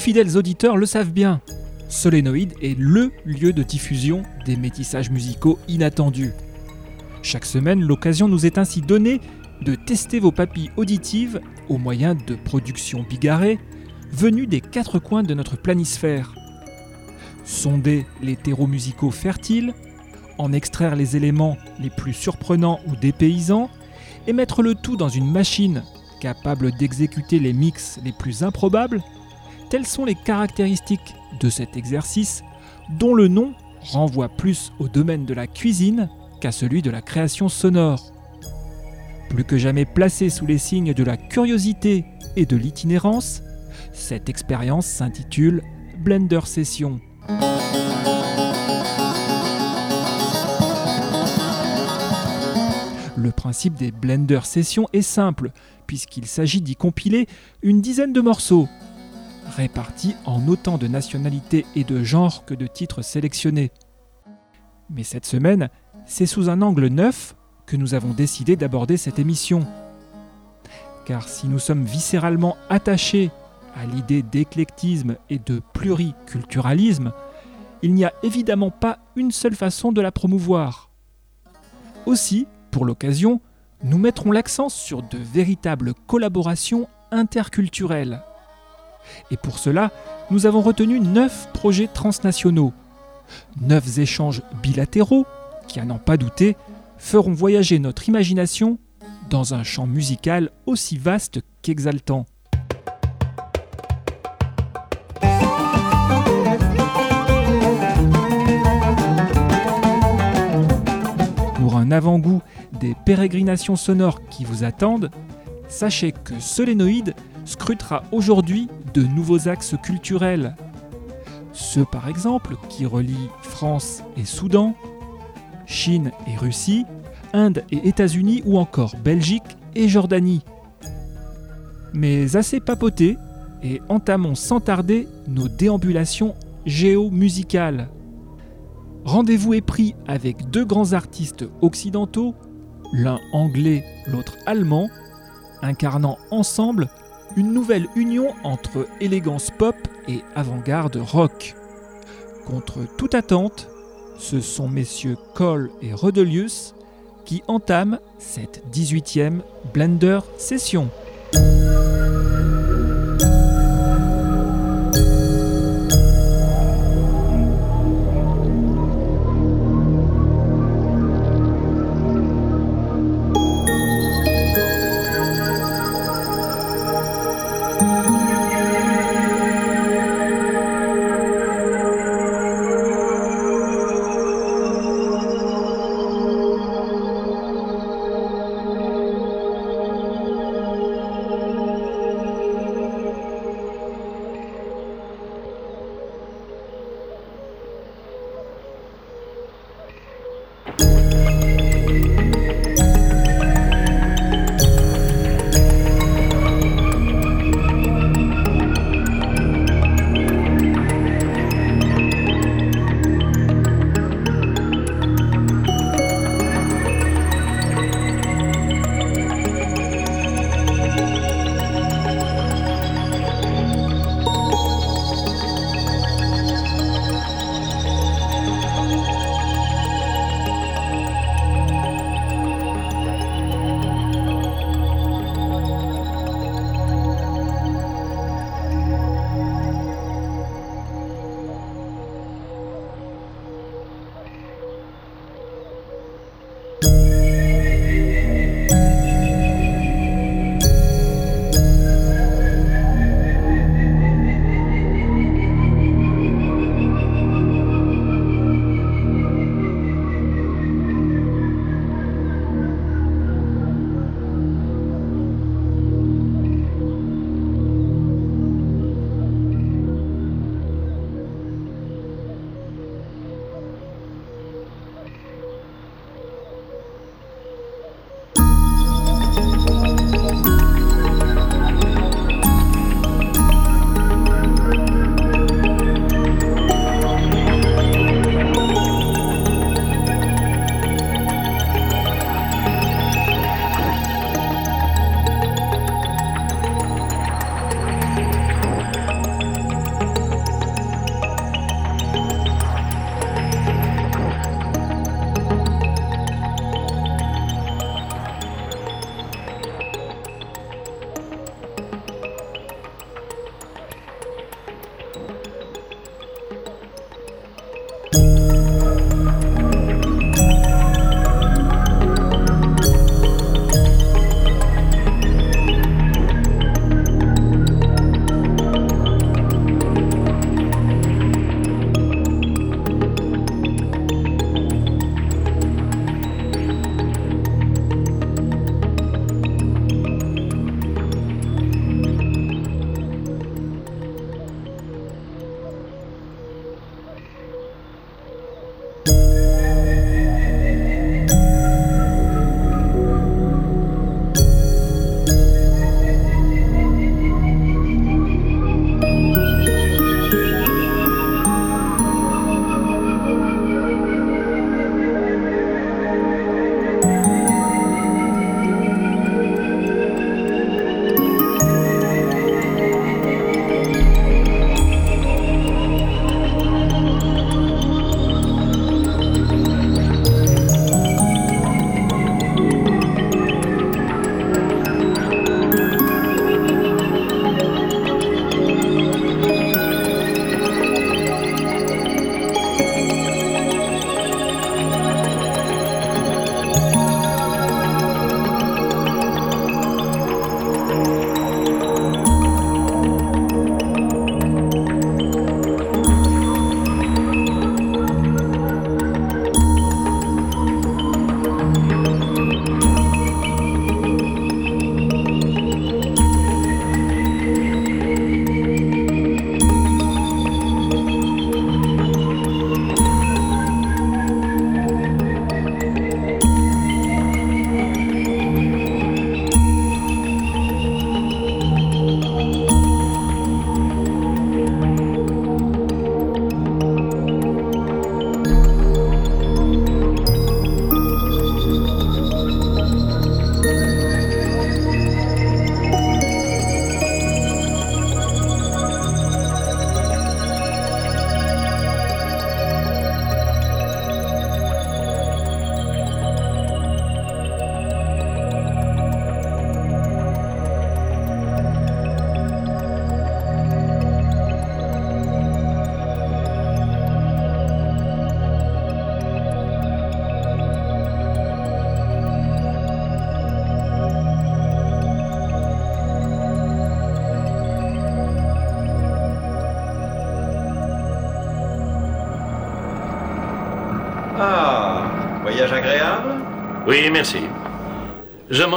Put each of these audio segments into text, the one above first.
Fidèles auditeurs le savent bien. Solénoïde est LE lieu de diffusion des métissages musicaux inattendus. Chaque semaine, l'occasion nous est ainsi donnée de tester vos papilles auditives au moyen de productions bigarrées venues des quatre coins de notre planisphère. Sonder les terreaux musicaux fertiles, en extraire les éléments les plus surprenants ou dépaysants, et mettre le tout dans une machine capable d'exécuter les mix les plus improbables Telles sont les caractéristiques de cet exercice dont le nom renvoie plus au domaine de la cuisine qu'à celui de la création sonore. Plus que jamais placé sous les signes de la curiosité et de l'itinérance, cette expérience s'intitule Blender Session. Le principe des Blender Sessions est simple, puisqu'il s'agit d'y compiler une dizaine de morceaux, répartis en autant de nationalités et de genres que de titres sélectionnés. Mais cette semaine, c'est sous un angle neuf que nous avons décidé d'aborder cette émission. Car si nous sommes viscéralement attachés à l'idée d'éclectisme et de pluriculturalisme, il n'y a évidemment pas une seule façon de la promouvoir. Aussi, pour l'occasion, nous mettrons l'accent sur de véritables collaborations interculturelles. Et pour cela, nous avons retenu neuf projets transnationaux, neuf échanges bilatéraux qui, à n'en pas douter, feront voyager notre imagination dans un champ musical aussi vaste qu'exaltant. Pour un avant-goût des pérégrinations sonores qui vous attendent, sachez que Solénoïde scrutera aujourd'hui de nouveaux axes culturels. Ceux par exemple qui relient France et Soudan, Chine et Russie, Inde et États-Unis ou encore Belgique et Jordanie. Mais assez papoté et entamons sans tarder nos déambulations géomusicales. Rendez-vous est pris avec deux grands artistes occidentaux, l'un anglais, l'autre allemand, incarnant ensemble une nouvelle union entre élégance pop et avant-garde rock. Contre toute attente, ce sont messieurs Cole et Rodelius qui entament cette 18e Blender Session.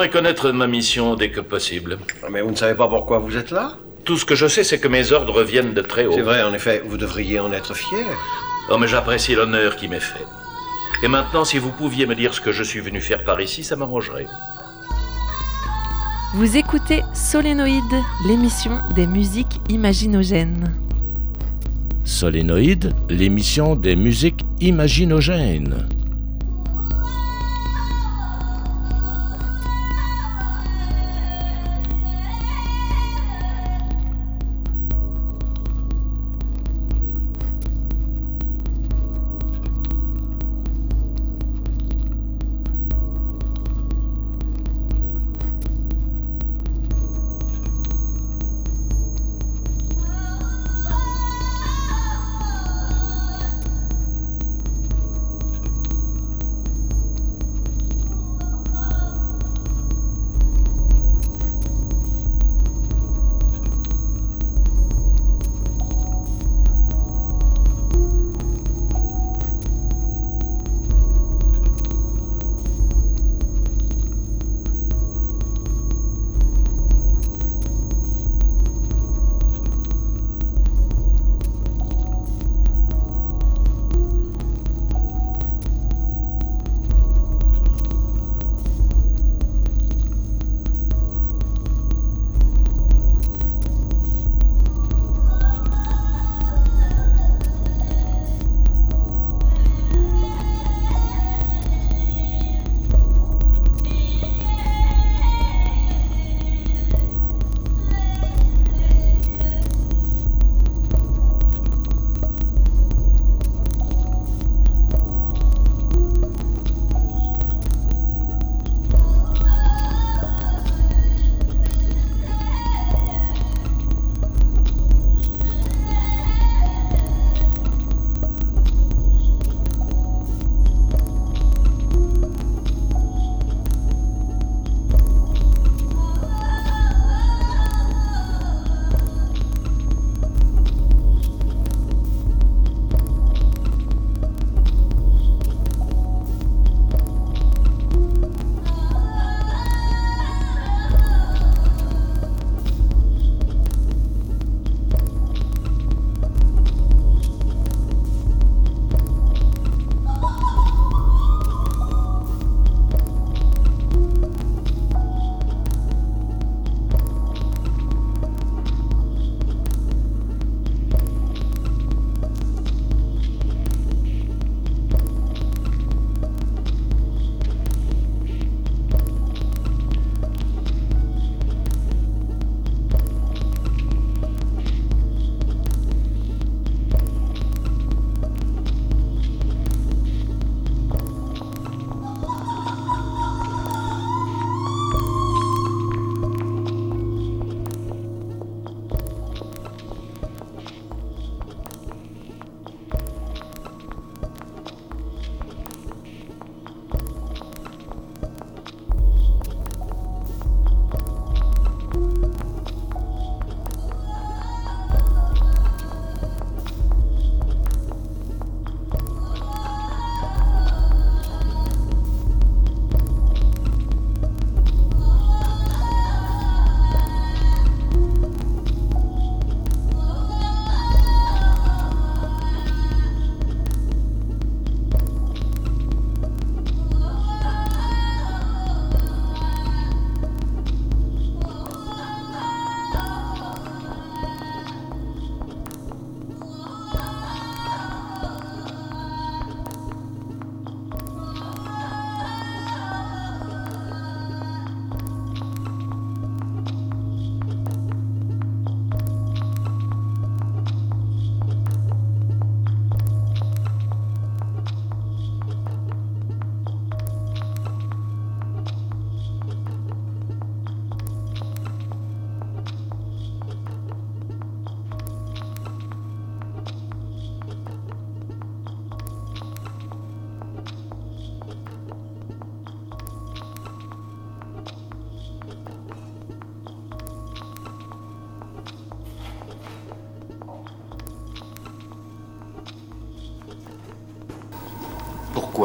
J'aimerais connaître ma mission dès que possible. Mais vous ne savez pas pourquoi vous êtes là? Tout ce que je sais, c'est que mes ordres viennent de très haut. C'est vrai, en effet, vous devriez en être fier. Oh, mais j'apprécie l'honneur qui m'est fait. Et maintenant, si vous pouviez me dire ce que je suis venu faire par ici, ça m'arrangerait. Vous écoutez Solénoïde, l'émission des musiques imaginogènes. Solénoïde, l'émission des musiques imaginogènes.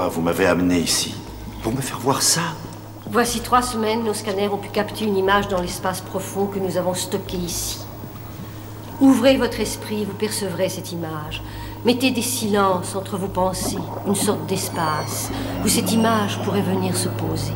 Vous m'avez amené ici pour me faire voir ça. Voici trois semaines, nos scanners ont pu capter une image dans l'espace profond que nous avons stocké ici. Ouvrez votre esprit, vous percevrez cette image. Mettez des silences entre vos pensées, une sorte d'espace où cette image pourrait venir se poser.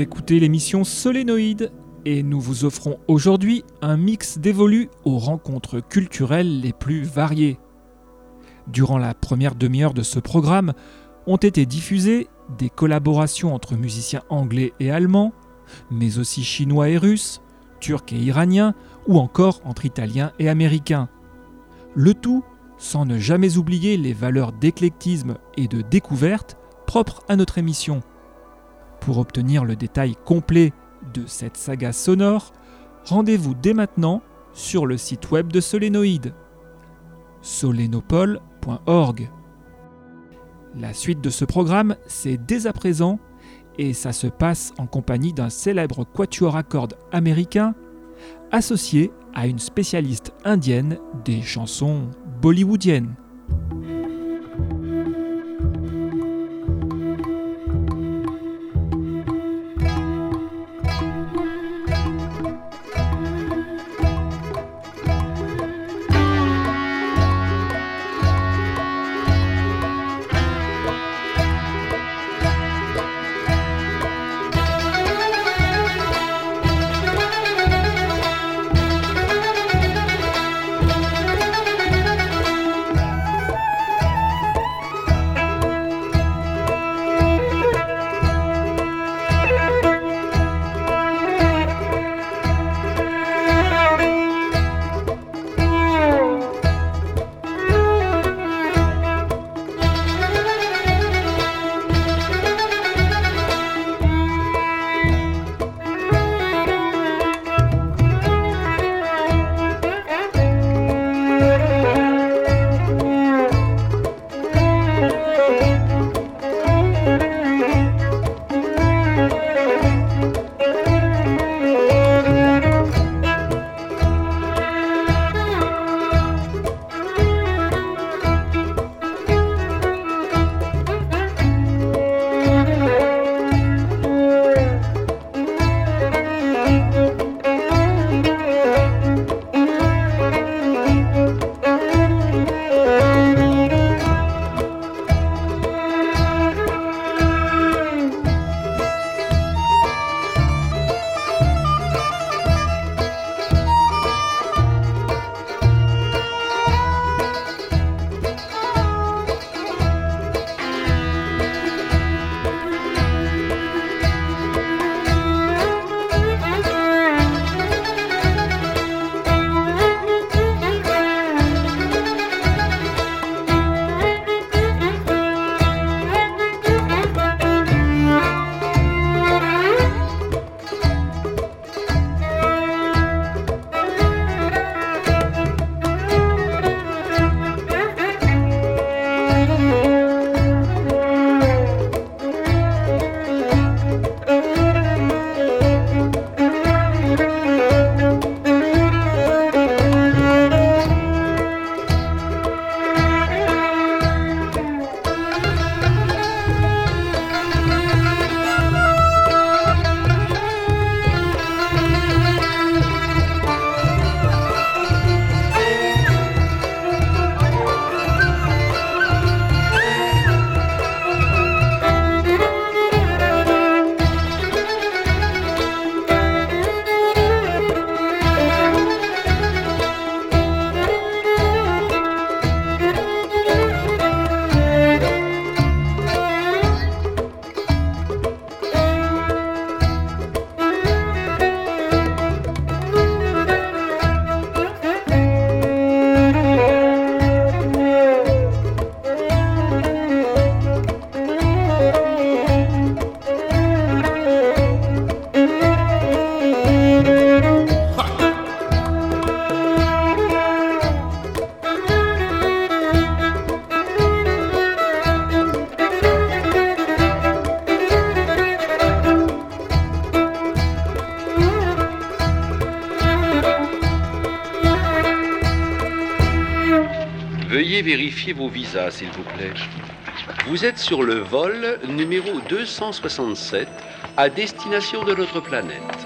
Écoutez l'émission Solénoïde et nous vous offrons aujourd'hui un mix dévolu aux rencontres culturelles les plus variées. Durant la première demi-heure de ce programme ont été diffusées des collaborations entre musiciens anglais et allemands, mais aussi chinois et russes, turcs et iraniens, ou encore entre italiens et américains. Le tout sans ne jamais oublier les valeurs d'éclectisme et de découverte propres à notre émission. Pour obtenir le détail complet de cette saga sonore, rendez-vous dès maintenant sur le site web de Solénoïde, solénopole.org. La suite de ce programme, c'est dès à présent, et ça se passe en compagnie d'un célèbre quatuor à cordes américain, associé à une spécialiste indienne des chansons bollywoodiennes. Vos visas, s'il vous plaît. Vous êtes sur le vol numéro 267 à destination de notre planète.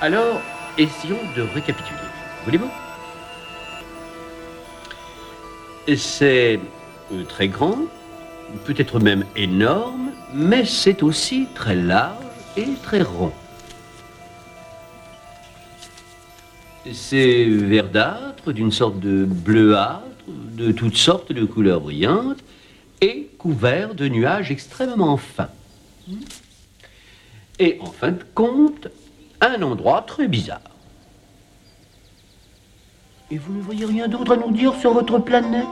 Alors, essayons de récapituler. Voulez-vous? C'est euh, très grand, peut-être même énorme, mais c'est aussi très large et très rond. C'est verdâtre, d'une sorte de bleuâtre, de toutes sortes de couleurs brillantes, et couvert de nuages extrêmement fins. Et en fin de compte, un endroit très bizarre. Et vous ne voyez rien d'autre à nous dire sur votre planète?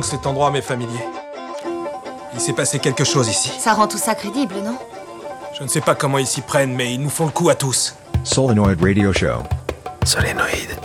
Que cet endroit m'est familier. Il s'est passé quelque chose ici. Ça rend tout ça crédible, non? Je ne sais pas comment ils s'y prennent, mais ils nous font le coup à tous. Solenoid Radio Show. Solénoïde.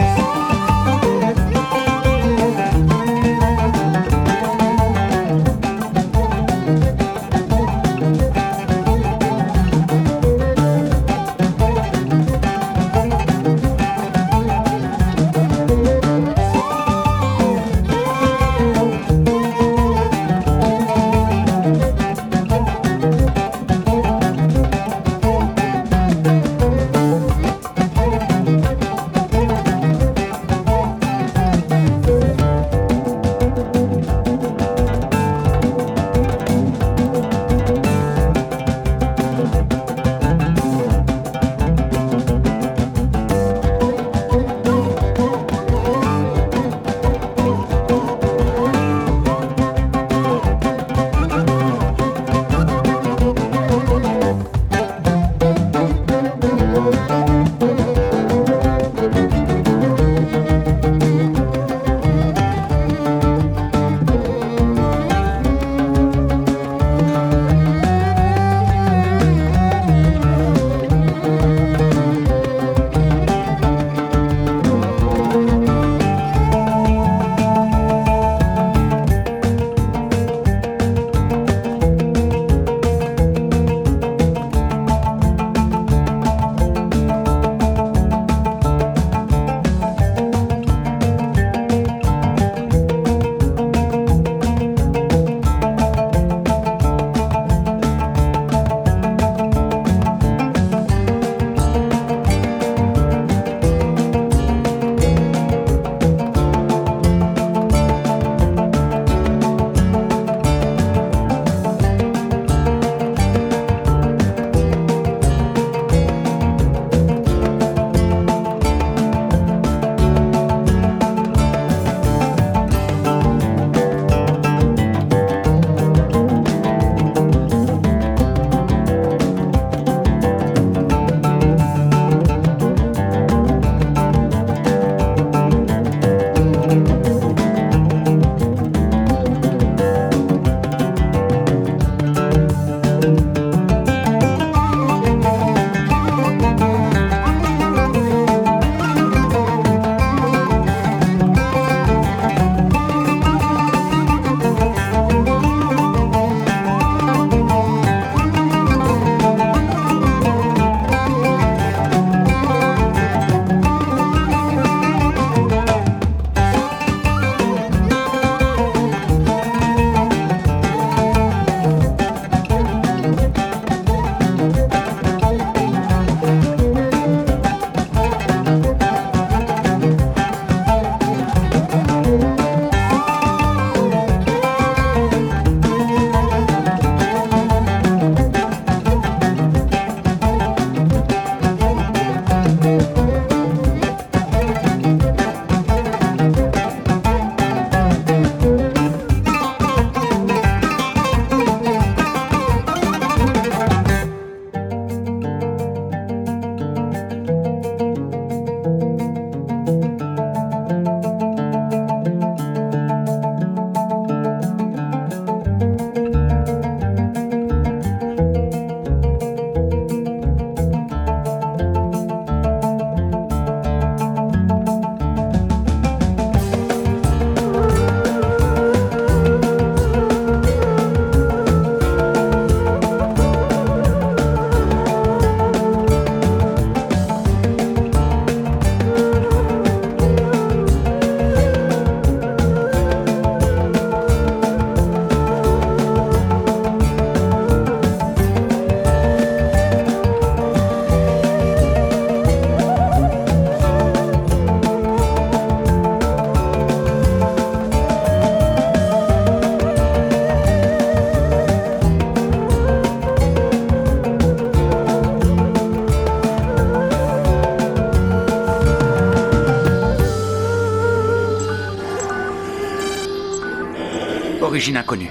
Origine inconnue.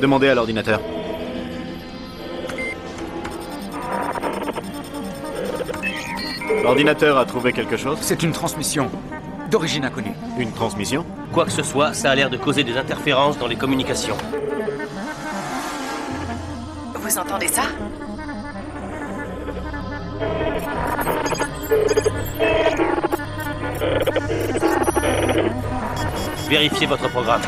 Demandez à l'ordinateur. L'ordinateur a trouvé quelque chose? C'est une transmission d'origine inconnue. Une transmission? Quoi que ce soit, ça a l'air de causer des interférences dans les communications. Vous entendez ça? Vérifiez votre programme.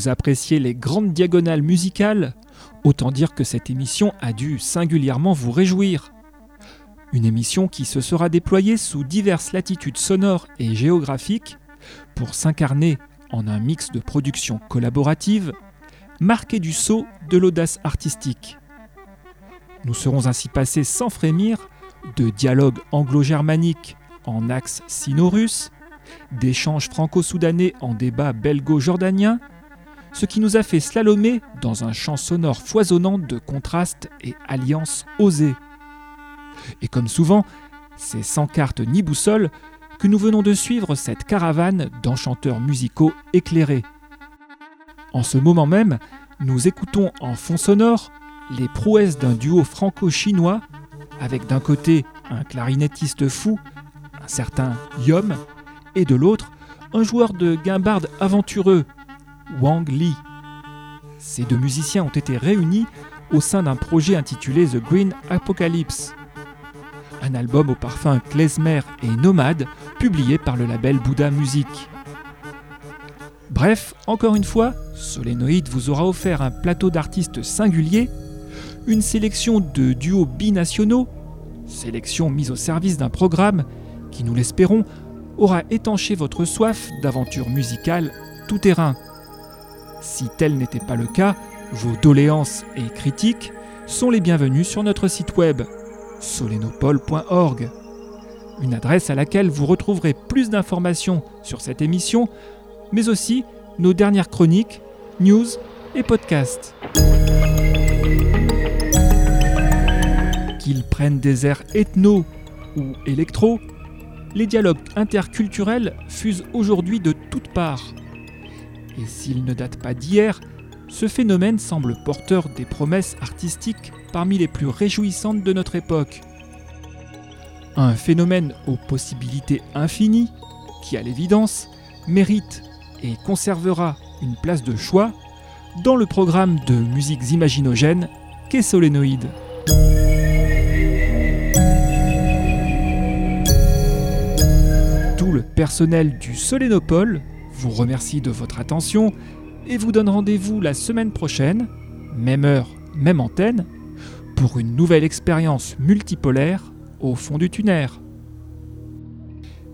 Vous appréciez les grandes diagonales musicales, autant dire que cette émission a dû singulièrement vous réjouir. Une émission qui se sera déployée sous diverses latitudes sonores et géographiques pour s'incarner en un mix de production collaborative, marqué du sceau de l'audace artistique. Nous serons ainsi passés sans frémir de dialogues anglo-germaniques en axe sino-russe, d'échanges franco-soudanais en débat belgo-jordanien, ce qui nous a fait slalomer dans un champ sonore foisonnant de contrastes et alliances osées. Et comme souvent, c'est sans carte ni boussole que nous venons de suivre cette caravane d'enchanteurs musicaux éclairés. En ce moment même, nous écoutons en fond sonore les prouesses d'un duo franco-chinois avec d'un côté un clarinettiste fou, un certain Yom, et de l'autre un joueur de guimbarde aventureux, Wang Li. Ces deux musiciens ont été réunis au sein d'un projet intitulé The Green Apocalypse, un album au parfum klezmer et nomade publié par le label Buddha Music. Bref, encore une fois, Solénoïde vous aura offert un plateau d'artistes singuliers, une sélection de duos binationaux, sélection mise au service d'un programme qui, nous l'espérons, aura étanché votre soif d'aventure musicale tout terrain. Si tel n'était pas le cas, vos doléances et critiques sont les bienvenues sur notre site web solenopole.org, une adresse à laquelle vous retrouverez plus d'informations sur cette émission, mais aussi nos dernières chroniques, news et podcasts. Qu'ils prennent des airs ethno ou électro, les dialogues interculturels fusent aujourd'hui de toutes parts. Et s'ils ne datent pas d'hier, ce phénomène semble porteur des promesses artistiques parmi les plus réjouissantes de notre époque. Un phénomène aux possibilités infinies qui, à l'évidence, mérite et conservera une place de choix dans le programme de musiques imaginogènes qu'est Solénoïde. Tout le personnel du Solénopole vous remercie de votre attention et vous donne rendez-vous la semaine prochaine, même heure, même antenne, pour une nouvelle expérience multipolaire au fond du tunnel.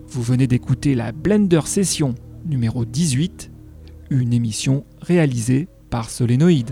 Vous venez d'écouter la Blender Session numéro 18, une émission réalisée par Solénoïde.